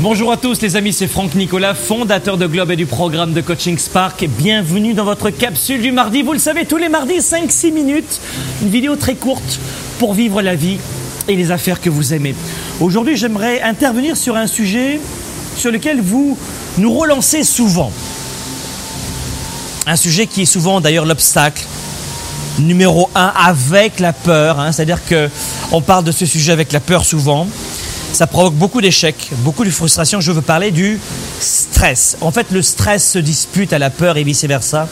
Bonjour à tous les amis, c'est Franck Nicolas, fondateur de Globe et du programme de coaching Spark. Bienvenue dans votre capsule du mardi. Vous le savez, tous les mardis, 5-6 minutes, une vidéo très courte pour vivre la vie et les affaires que vous aimez. Aujourd'hui, j'aimerais intervenir sur un sujet sur lequel vous nous relancez souvent. Un sujet qui est souvent d'ailleurs l'obstacle numéro un avec la peur. Hein. C'est-à-dire que on parle de ce sujet avec la peur souvent ça provoque beaucoup d'échecs, beaucoup de frustration. Je veux parler du stress. En fait, le stress se dispute à la peur et vice-versa.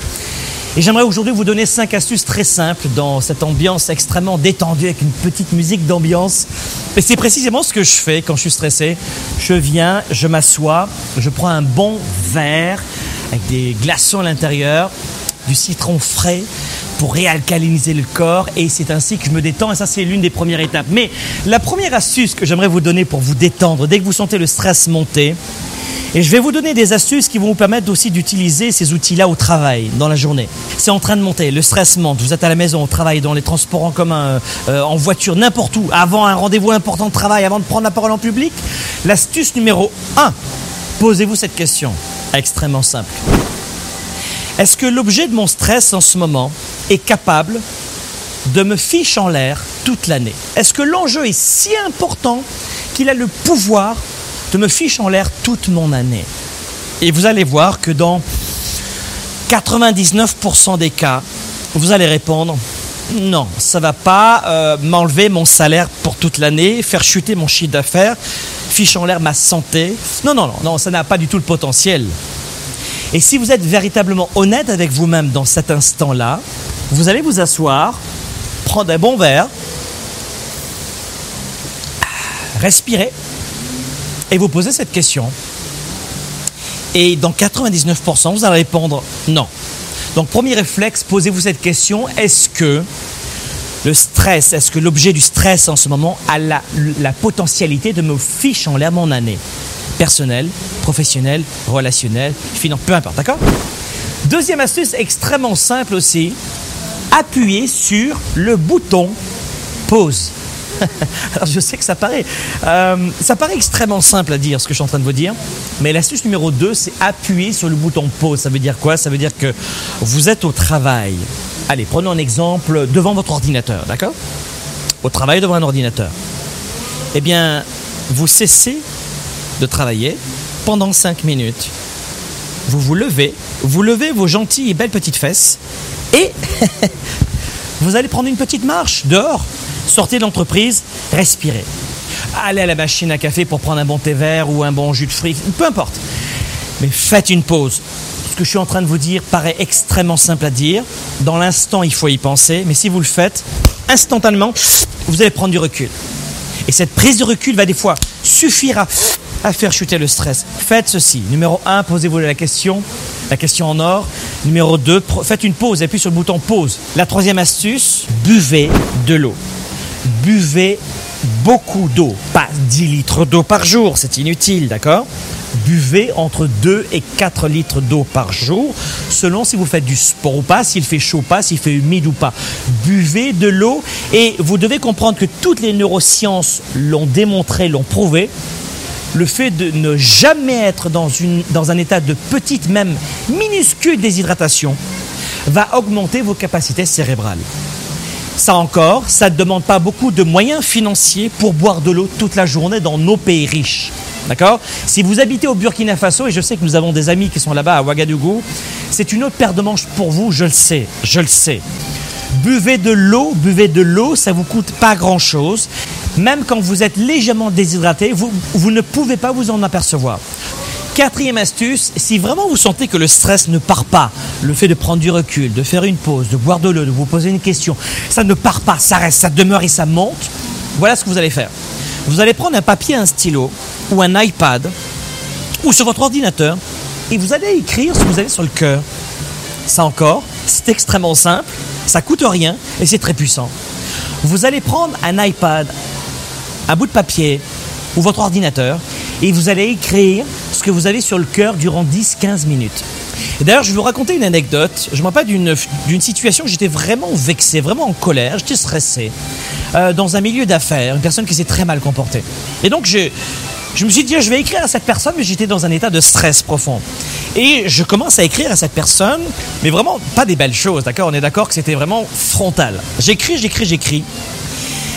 Et j'aimerais aujourd'hui vous donner cinq astuces très simples dans cette ambiance extrêmement détendue avec une petite musique d'ambiance. Et c'est précisément ce que je fais quand je suis stressé. Je viens, je m'assois, je prends un bon verre avec des glaçons à l'intérieur, du citron frais, pour réalcaliniser le corps et c'est ainsi que je me détends et ça c'est l'une des premières étapes. Mais la première astuce que j'aimerais vous donner pour vous détendre dès que vous sentez le stress monter, et je vais vous donner des astuces qui vont vous permettre aussi d'utiliser ces outils-là au travail, dans la journée. C'est en train de monter, le stress monte, vous êtes à la maison, au travail, dans les transports en commun, euh, en voiture, n'importe où, avant un rendez-vous important de travail, avant de prendre la parole en public. L'astuce numéro 1, posez-vous cette question, extrêmement simple. Est-ce que l'objet de mon stress en ce moment est capable de me fiche en l'air toute l'année? Est-ce que l'enjeu est si important qu'il a le pouvoir de me fiche en l'air toute mon année? Et vous allez voir que dans 99% des cas, vous allez répondre non, ça va pas euh, m'enlever mon salaire pour toute l'année, faire chuter mon chiffre d'affaires, fiche en l'air ma santé. Non, non, non, non, ça n'a pas du tout le potentiel. Et si vous êtes véritablement honnête avec vous-même dans cet instant-là, vous allez vous asseoir, prendre un bon verre, respirer et vous poser cette question. Et dans 99%, vous allez répondre non. Donc premier réflexe, posez-vous cette question, est-ce que le stress, est-ce que l'objet du stress en ce moment a la, la potentialité de me fiche en l'air mon année? Personnel, professionnel, relationnel, financier, peu importe, d'accord? Deuxième astuce extrêmement simple aussi, appuyez sur le bouton pause. Alors je sais que ça paraît, euh, ça paraît extrêmement simple à dire ce que je suis en train de vous dire, mais l'astuce numéro 2, c'est appuyer sur le bouton pause. Ça veut dire quoi? Ça veut dire que vous êtes au travail. Allez, prenons un exemple devant votre ordinateur, d'accord? Au travail devant un ordinateur. Eh bien, vous cessez de travailler pendant 5 minutes. Vous vous levez, vous levez vos gentilles et belles petites fesses et vous allez prendre une petite marche dehors. Sortez de l'entreprise, respirez. Allez à la machine à café pour prendre un bon thé vert ou un bon jus de fruits, peu importe. Mais faites une pause. Ce que je suis en train de vous dire paraît extrêmement simple à dire. Dans l'instant, il faut y penser. Mais si vous le faites, instantanément, vous allez prendre du recul. Et cette prise de recul va des fois suffire à à faire chuter le stress. Faites ceci. Numéro 1, posez-vous la question, la question en or. Numéro 2, faites une pause, appuyez sur le bouton pause. La troisième astuce, buvez de l'eau. Buvez beaucoup d'eau, pas 10 litres d'eau par jour, c'est inutile, d'accord? Buvez entre 2 et 4 litres d'eau par jour, selon si vous faites du sport ou pas, s'il fait chaud ou pas, s'il fait humide ou pas. Buvez de l'eau et vous devez comprendre que toutes les neurosciences l'ont démontré, l'ont prouvé le fait de ne jamais être dans, une, dans un état de petite, même minuscule déshydratation, va augmenter vos capacités cérébrales. Ça encore, ça ne demande pas beaucoup de moyens financiers pour boire de l'eau toute la journée dans nos pays riches. D'accord? Si vous habitez au Burkina Faso, et je sais que nous avons des amis qui sont là-bas à Ouagadougou, c'est une autre paire de manches pour vous, je le sais, je le sais. Buvez de l'eau, buvez de l'eau, ça vous coûte pas grand-chose. Même quand vous êtes légèrement déshydraté, vous, vous ne pouvez pas vous en apercevoir. Quatrième astuce, si vraiment vous sentez que le stress ne part pas, le fait de prendre du recul, de faire une pause, de boire de l'eau, de vous poser une question, ça ne part pas, ça reste, ça demeure et ça monte, voilà ce que vous allez faire. Vous allez prendre un papier, un stylo ou un iPad ou sur votre ordinateur et vous allez écrire ce que vous avez sur le cœur. Ça encore, c'est extrêmement simple, ça coûte rien et c'est très puissant. Vous allez prendre un iPad, un bout de papier ou votre ordinateur et vous allez écrire ce que vous avez sur le cœur durant 10-15 minutes. D'ailleurs, je vais vous raconter une anecdote. Je me rappelle d'une situation où j'étais vraiment vexé, vraiment en colère, j'étais stressé, euh, dans un milieu d'affaires, une personne qui s'est très mal comportée. Et donc, je, je me suis dit, je vais écrire à cette personne, mais j'étais dans un état de stress profond. Et je commence à écrire à cette personne, mais vraiment pas des belles choses, d'accord? On est d'accord que c'était vraiment frontal. J'écris, j'écris, j'écris.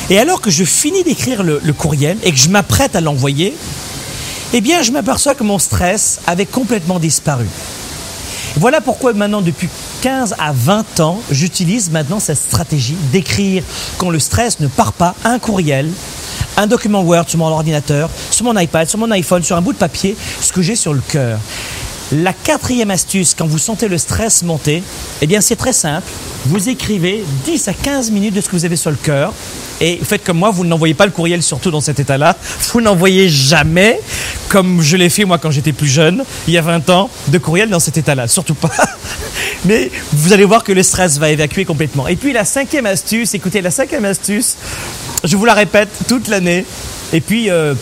Et alors que je finis d'écrire le, courriel et que je m'apprête à l'envoyer, eh bien, je m'aperçois que mon stress avait complètement disparu. Voilà pourquoi maintenant, depuis 15 à 20 ans, j'utilise maintenant cette stratégie d'écrire quand le stress ne part pas un courriel, un document Word sur mon ordinateur, sur mon iPad, sur mon iPhone, sur un bout de papier, ce que j'ai sur le cœur. La quatrième astuce, quand vous sentez le stress monter, eh bien c'est très simple. Vous écrivez 10 à 15 minutes de ce que vous avez sur le cœur. Et faites comme moi, vous n'envoyez pas le courriel surtout dans cet état-là. Vous n'envoyez jamais, comme je l'ai fait moi quand j'étais plus jeune, il y a 20 ans, de courriel dans cet état-là. Surtout pas. Mais vous allez voir que le stress va évacuer complètement. Et puis la cinquième astuce, écoutez, la cinquième astuce, je vous la répète toute l'année. Et puis... Euh,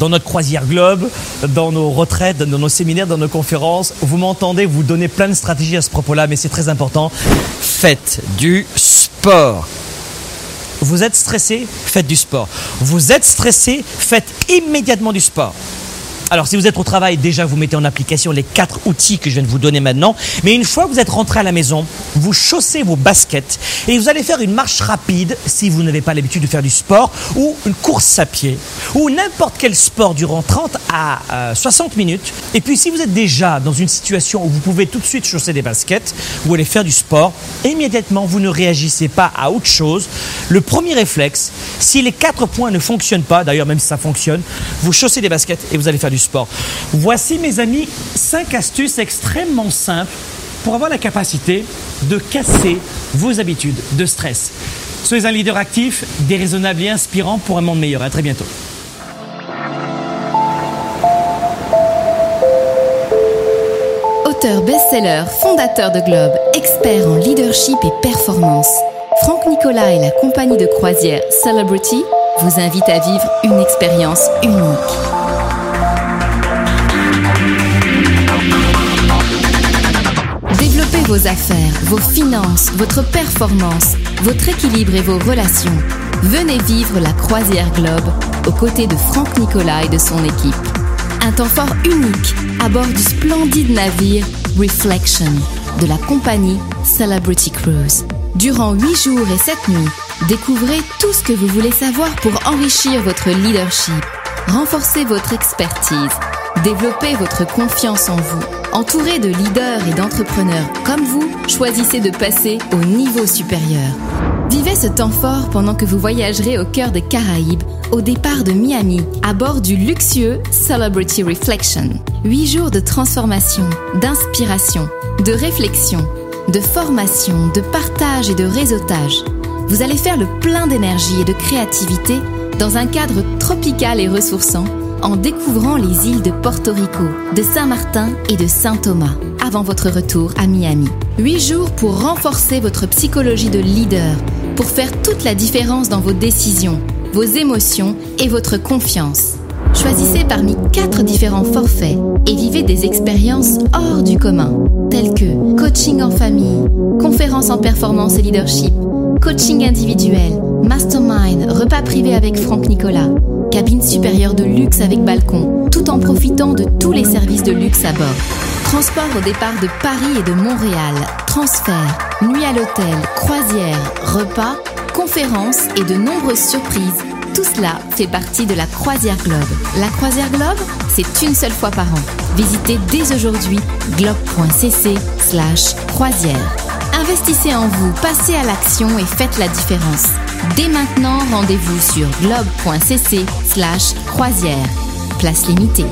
dans notre croisière globe, dans nos retraites, dans nos séminaires, dans nos conférences. Vous m'entendez, vous donnez plein de stratégies à ce propos-là, mais c'est très important. Faites du sport. Vous êtes stressé, faites du sport. Vous êtes stressé, faites immédiatement du sport. Alors, si vous êtes au travail, déjà, vous mettez en application les quatre outils que je viens de vous donner maintenant. Mais une fois que vous êtes rentré à la maison, vous chaussez vos baskets et vous allez faire une marche rapide si vous n'avez pas l'habitude de faire du sport ou une course à pied ou n'importe quel sport durant 30 à 60 euh, minutes. Et puis, si vous êtes déjà dans une situation où vous pouvez tout de suite chausser des baskets, vous allez faire du sport, immédiatement, vous ne réagissez pas à autre chose. Le premier réflexe, si les quatre points ne fonctionnent pas, d'ailleurs, même si ça fonctionne, vous chaussez des baskets et vous allez faire du sport. Voici, mes amis, cinq astuces extrêmement simples pour avoir la capacité de casser vos habitudes de stress. Soyez un leader actif, déraisonnable et inspirant pour un monde meilleur. À très bientôt. Auteur best-seller, fondateur de Globe, expert en leadership et performance, Franck Nicolas et la compagnie de croisière Celebrity vous invitent à vivre une expérience unique. vos affaires, vos finances, votre performance, votre équilibre et vos relations. Venez vivre la croisière Globe aux côtés de Franck Nicolas et de son équipe. Un temps fort unique à bord du splendide navire Reflection de la compagnie Celebrity Cruise. Durant 8 jours et 7 nuits, découvrez tout ce que vous voulez savoir pour enrichir votre leadership, renforcer votre expertise, développer votre confiance en vous Entouré de leaders et d'entrepreneurs comme vous, choisissez de passer au niveau supérieur. Vivez ce temps fort pendant que vous voyagerez au cœur des Caraïbes, au départ de Miami, à bord du luxueux Celebrity Reflection. Huit jours de transformation, d'inspiration, de réflexion, de formation, de partage et de réseautage. Vous allez faire le plein d'énergie et de créativité dans un cadre tropical et ressourçant en découvrant les îles de Porto Rico, de Saint-Martin et de Saint-Thomas avant votre retour à Miami. Huit jours pour renforcer votre psychologie de leader, pour faire toute la différence dans vos décisions, vos émotions et votre confiance. Choisissez parmi quatre différents forfaits et vivez des expériences hors du commun, telles que coaching en famille, conférences en performance et leadership, coaching individuel, mastermind, repas privé avec Franck Nicolas, cabine supérieure de luxe avec balcon, tout en profitant de tous les services de luxe à bord. Transport au départ de Paris et de Montréal, transfert, nuit à l'hôtel, croisière, repas, conférences et de nombreuses surprises. Tout cela fait partie de la Croisière Globe. La Croisière Globe, c'est une seule fois par an. Visitez dès aujourd'hui globe.cc slash croisière. Investissez en vous, passez à l'action et faites la différence. Dès maintenant, rendez-vous sur globe.cc slash croisière. Place limitée.